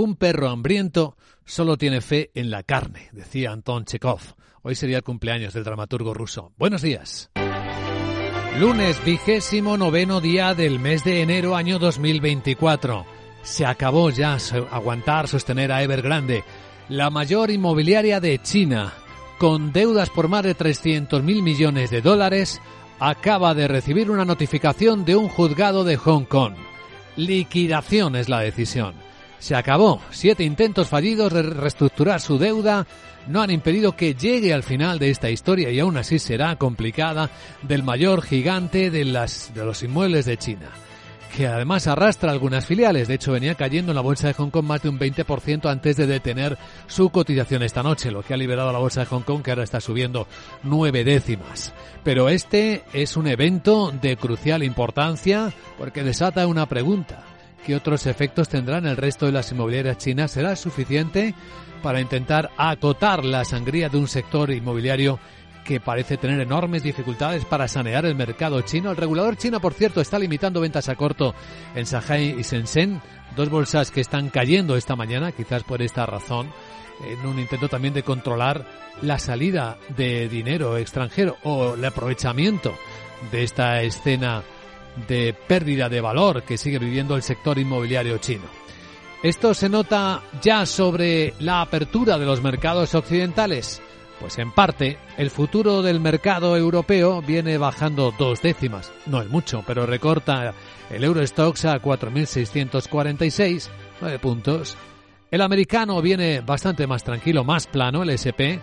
Un perro hambriento solo tiene fe en la carne, decía Anton Chekhov. Hoy sería el cumpleaños del dramaturgo ruso. Buenos días. Lunes vigésimo noveno día del mes de enero año 2024. Se acabó ya aguantar, sostener a Evergrande, la mayor inmobiliaria de China, con deudas por más de 300 mil millones de dólares, acaba de recibir una notificación de un juzgado de Hong Kong. Liquidación es la decisión. Se acabó. Siete intentos fallidos de reestructurar su deuda no han impedido que llegue al final de esta historia y aún así será complicada del mayor gigante de, las, de los inmuebles de China que además arrastra algunas filiales. De hecho, venía cayendo en la bolsa de Hong Kong más de un 20% antes de detener su cotización esta noche, lo que ha liberado a la bolsa de Hong Kong, que ahora está subiendo nueve décimas. Pero este es un evento de crucial importancia porque desata una pregunta. ¿Qué otros efectos tendrán el resto de las inmobiliarias chinas? ¿Será suficiente para intentar acotar la sangría de un sector inmobiliario que parece tener enormes dificultades para sanear el mercado chino. El regulador chino, por cierto, está limitando ventas a corto en Shanghai y Shenzhen, dos bolsas que están cayendo esta mañana, quizás por esta razón, en un intento también de controlar la salida de dinero extranjero o el aprovechamiento de esta escena de pérdida de valor que sigue viviendo el sector inmobiliario chino. Esto se nota ya sobre la apertura de los mercados occidentales. Pues en parte, el futuro del mercado europeo viene bajando dos décimas. No es mucho, pero recorta el Eurostox a 4.646, nueve puntos. El americano viene bastante más tranquilo, más plano, el SP,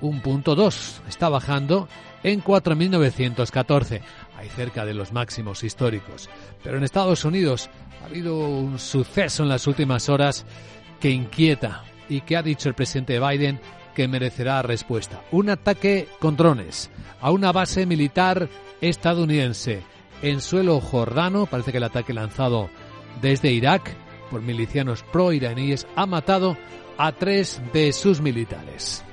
un punto dos. Está bajando en 4.914, ahí cerca de los máximos históricos. Pero en Estados Unidos ha habido un suceso en las últimas horas que inquieta y que ha dicho el presidente Biden que merecerá respuesta. Un ataque con drones a una base militar estadounidense en suelo jordano, parece que el ataque lanzado desde Irak por milicianos pro-iraníes ha matado a tres de sus militares.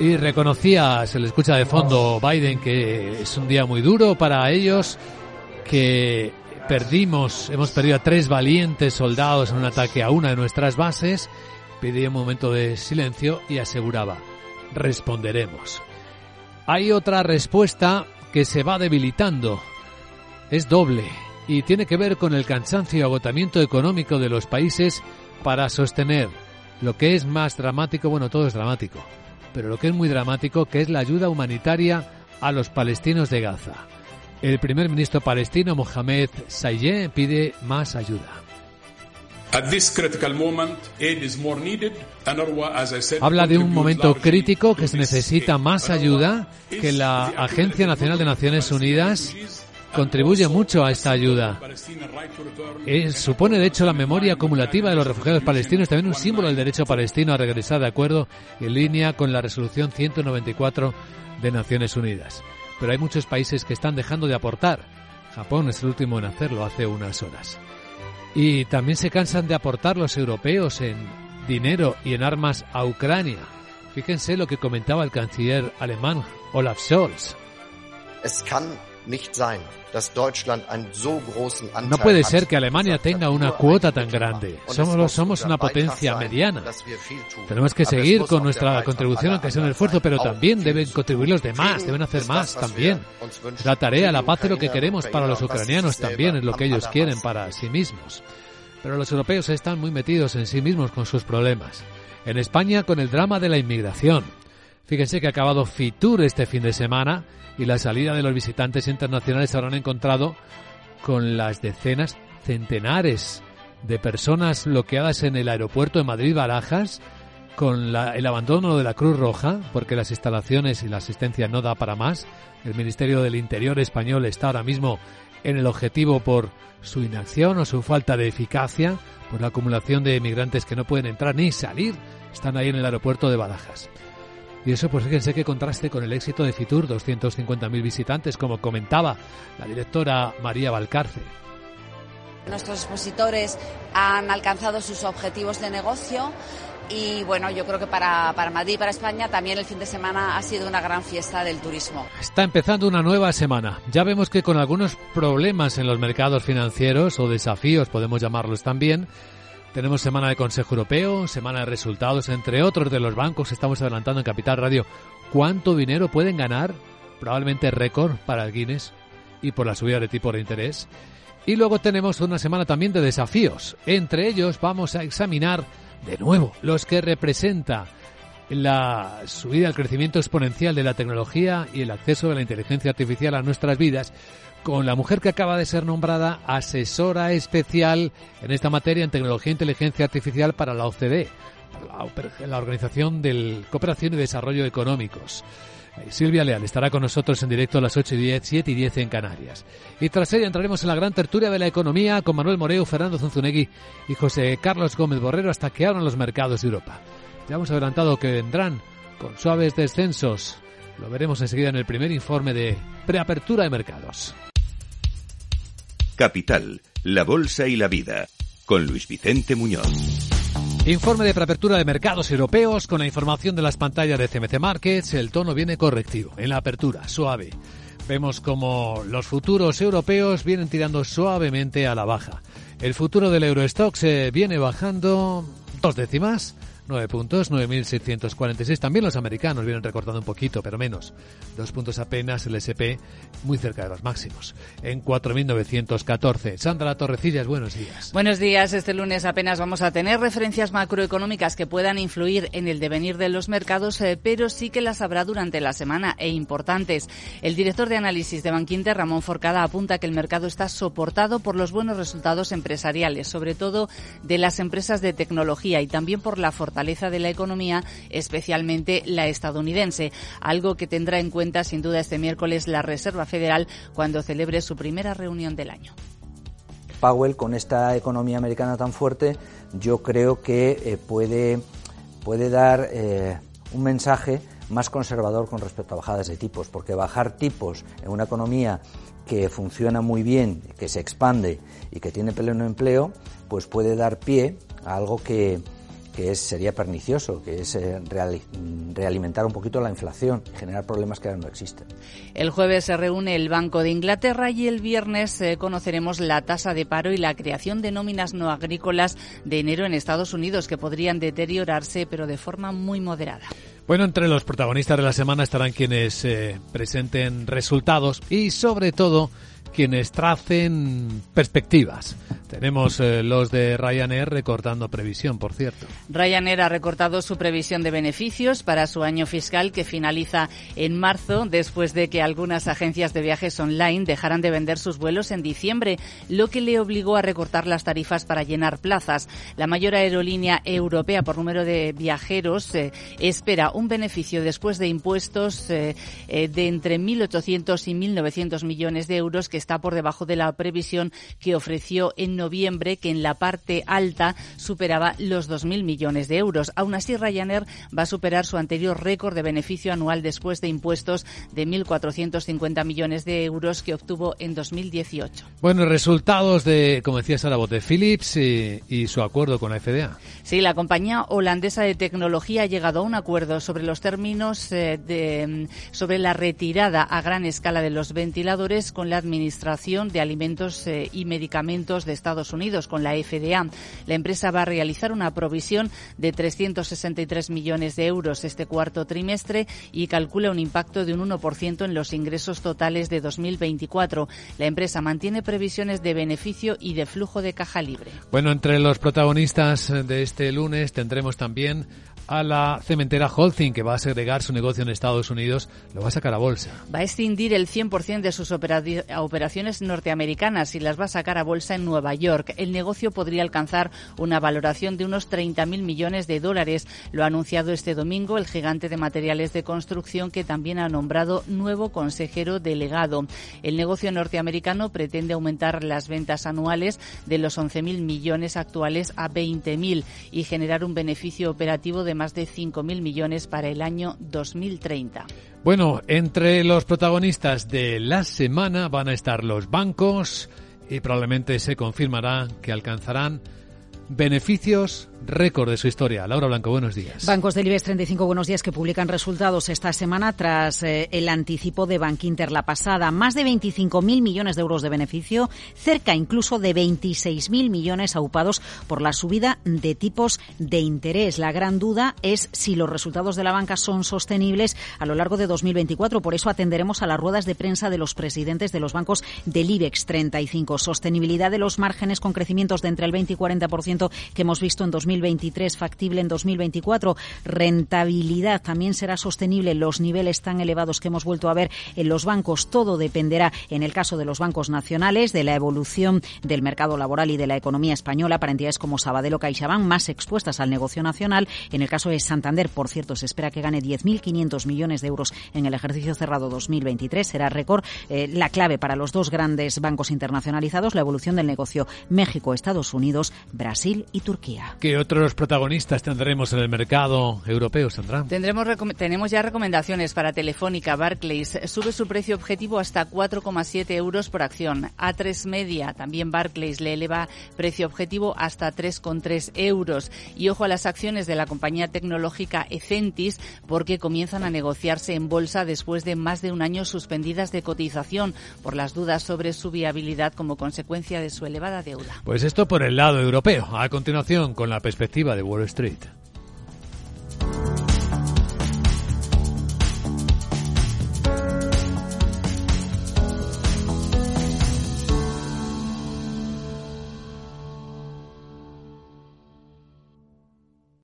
Y reconocía, se le escucha de fondo Biden, que es un día muy duro para ellos, que perdimos, hemos perdido a tres valientes soldados en un ataque a una de nuestras bases, pedía un momento de silencio y aseguraba, responderemos. Hay otra respuesta que se va debilitando. Es doble y tiene que ver con el cansancio y agotamiento económico de los países para sostener lo que es más dramático, bueno, todo es dramático, pero lo que es muy dramático, que es la ayuda humanitaria a los palestinos de Gaza. El primer ministro palestino Mohamed Sayeh pide más ayuda. Habla de un momento crítico que se necesita más ayuda, que la Agencia Nacional de Naciones Unidas contribuye mucho a esta ayuda. Eh, supone, de hecho, la memoria acumulativa de los refugiados palestinos, también un símbolo del derecho palestino a regresar de acuerdo en línea con la resolución 194 de Naciones Unidas pero hay muchos países que están dejando de aportar. Japón es el último en hacerlo hace unas horas. Y también se cansan de aportar los europeos en dinero y en armas a Ucrania. Fíjense lo que comentaba el canciller alemán Olaf Scholz. No puede ser que Alemania tenga una cuota tan grande. Somos, somos una potencia mediana. Tenemos que seguir con nuestra contribución, aunque sea un esfuerzo, pero también deben contribuir los demás, deben hacer más también. La tarea, la paz es lo que queremos para los ucranianos también, es lo que ellos quieren para sí mismos. Pero los europeos están muy metidos en sí mismos con sus problemas. En España con el drama de la inmigración. Fíjense que ha acabado Fitur este fin de semana y la salida de los visitantes internacionales se habrán encontrado con las decenas, centenares de personas bloqueadas en el aeropuerto de Madrid-Barajas, con el abandono de la Cruz Roja, porque las instalaciones y la asistencia no da para más. El Ministerio del Interior español está ahora mismo en el objetivo por su inacción o su falta de eficacia, por la acumulación de emigrantes que no pueden entrar ni salir, están ahí en el aeropuerto de Barajas. Y eso, pues fíjense que contraste con el éxito de Fitur, 250.000 visitantes, como comentaba la directora María Valcarce. Nuestros expositores han alcanzado sus objetivos de negocio y bueno, yo creo que para, para Madrid y para España también el fin de semana ha sido una gran fiesta del turismo. Está empezando una nueva semana. Ya vemos que con algunos problemas en los mercados financieros o desafíos, podemos llamarlos también, tenemos semana de Consejo Europeo, semana de resultados, entre otros de los bancos. Estamos adelantando en Capital Radio cuánto dinero pueden ganar, probablemente récord para el Guinness y por la subida de tipo de interés. Y luego tenemos una semana también de desafíos. Entre ellos vamos a examinar de nuevo los que representa la subida al crecimiento exponencial de la tecnología y el acceso de la inteligencia artificial a nuestras vidas con la mujer que acaba de ser nombrada asesora especial en esta materia en tecnología e inteligencia artificial para la OCDE, la Organización de Cooperación y Desarrollo Económicos. Eh, Silvia Leal estará con nosotros en directo a las 8 y 10, 7 y 10 en Canarias. Y tras ella entraremos en la gran tertulia de la economía con Manuel Moreo, Fernando Zunzunegui y José Carlos Gómez Borrero hasta que abran los mercados de Europa. Ya hemos adelantado que vendrán con suaves descensos. Lo veremos enseguida en el primer informe de preapertura de mercados. Capital, la Bolsa y la Vida, con Luis Vicente Muñoz. Informe de preapertura de mercados europeos con la información de las pantallas de CMC Markets. El tono viene correctivo en la apertura, suave. Vemos como los futuros europeos vienen tirando suavemente a la baja. El futuro del Eurostox viene bajando dos décimas 9 puntos, 9.646. También los americanos vienen recortando un poquito, pero menos. Dos puntos apenas el SP, muy cerca de los máximos, en 4.914. Sandra Torrecillas, buenos días. Buenos días. Este lunes apenas vamos a tener referencias macroeconómicas que puedan influir en el devenir de los mercados, eh, pero sí que las habrá durante la semana e importantes. El director de análisis de Banquinter, Ramón Forcada, apunta que el mercado está soportado por los buenos resultados empresariales, sobre todo de las empresas de tecnología y también por la fortaleza fortaleza de la economía, especialmente la estadounidense, algo que tendrá en cuenta sin duda este miércoles la Reserva Federal cuando celebre su primera reunión del año. Powell, con esta economía americana tan fuerte, yo creo que eh, puede, puede dar eh, un mensaje más conservador con respecto a bajadas de tipos, porque bajar tipos en una economía que funciona muy bien, que se expande y que tiene pleno empleo, pues puede dar pie a algo que, que es, sería pernicioso, que es eh, realimentar un poquito la inflación y generar problemas que ahora no existen. El jueves se reúne el Banco de Inglaterra y el viernes eh, conoceremos la tasa de paro y la creación de nóminas no agrícolas de enero en Estados Unidos, que podrían deteriorarse, pero de forma muy moderada. Bueno, entre los protagonistas de la semana estarán quienes eh, presenten resultados y, sobre todo, quienes tracen perspectivas. Tenemos eh, los de Ryanair recortando previsión, por cierto. Ryanair ha recortado su previsión de beneficios para su año fiscal que finaliza en marzo, después de que algunas agencias de viajes online dejaran de vender sus vuelos en diciembre, lo que le obligó a recortar las tarifas para llenar plazas. La mayor aerolínea europea por número de viajeros eh, espera un beneficio después de impuestos eh, de entre 1.800 y 1.900 millones de euros, que está por debajo de la previsión que ofreció en noviembre, que en la parte alta superaba los 2.000 millones de euros. Aún así, Ryanair va a superar su anterior récord de beneficio anual después de impuestos de 1.450 millones de euros que obtuvo en 2018. Bueno, resultados de, como decía Sara de Philips y, y su acuerdo con la FDA. Sí, la compañía holandesa de tecnología ha llegado a un acuerdo sobre los términos eh, de, sobre la retirada a gran escala de los ventiladores con la Administración de Alimentos eh, y Medicamentos de Estados Unidos, con la FDA. La empresa va a realizar una provisión de 363 millones de euros este cuarto trimestre y calcula un impacto de un 1% en los ingresos totales de 2024. La empresa mantiene previsiones de beneficio y de flujo de caja libre. Bueno, entre los protagonistas de este lunes tendremos también a la cementera Holcim, que va a segregar su negocio en Estados Unidos, lo va a sacar a bolsa. Va a extindir el 100% de sus operaciones norteamericanas y las va a sacar a bolsa en Nueva York. El negocio podría alcanzar una valoración de unos 30.000 millones de dólares. Lo ha anunciado este domingo el gigante de materiales de construcción que también ha nombrado nuevo consejero delegado. El negocio norteamericano pretende aumentar las ventas anuales de los 11.000 millones actuales a 20.000 y generar un beneficio operativo de más de 5.000 millones para el año 2030. Bueno, entre los protagonistas de la semana van a estar los bancos y probablemente se confirmará que alcanzarán beneficios récord de su historia. Laura Blanco, buenos días. Bancos del IBEX 35, buenos días, que publican resultados esta semana tras eh, el anticipo de Bankinter la pasada. Más de 25.000 millones de euros de beneficio, cerca incluso de 26.000 millones aupados por la subida de tipos de interés. La gran duda es si los resultados de la banca son sostenibles a lo largo de 2024. Por eso atenderemos a las ruedas de prensa de los presidentes de los bancos del IBEX 35. Sostenibilidad de los márgenes con crecimientos de entre el 20 y 40% que hemos visto en 2024 2023, factible en 2024. Rentabilidad también será sostenible los niveles tan elevados que hemos vuelto a ver en los bancos. Todo dependerá, en el caso de los bancos nacionales, de la evolución del mercado laboral y de la economía española para entidades como Sabadell o CaixaBank, más expuestas al negocio nacional. En el caso de Santander, por cierto, se espera que gane 10.500 millones de euros en el ejercicio cerrado 2023. Será récord. Eh, la clave para los dos grandes bancos internacionalizados, la evolución del negocio México, Estados Unidos, Brasil y Turquía otros protagonistas tendremos en el mercado europeo, Sandra? Tendremos, tenemos ya recomendaciones para Telefónica. Barclays sube su precio objetivo hasta 4,7 euros por acción. A3 Media, también Barclays, le eleva precio objetivo hasta 3,3 euros. Y ojo a las acciones de la compañía tecnológica Ecentis, porque comienzan a negociarse en bolsa después de más de un año suspendidas de cotización por las dudas sobre su viabilidad como consecuencia de su elevada deuda. Pues esto por el lado europeo. A continuación, con la perspectiva de Wall Street.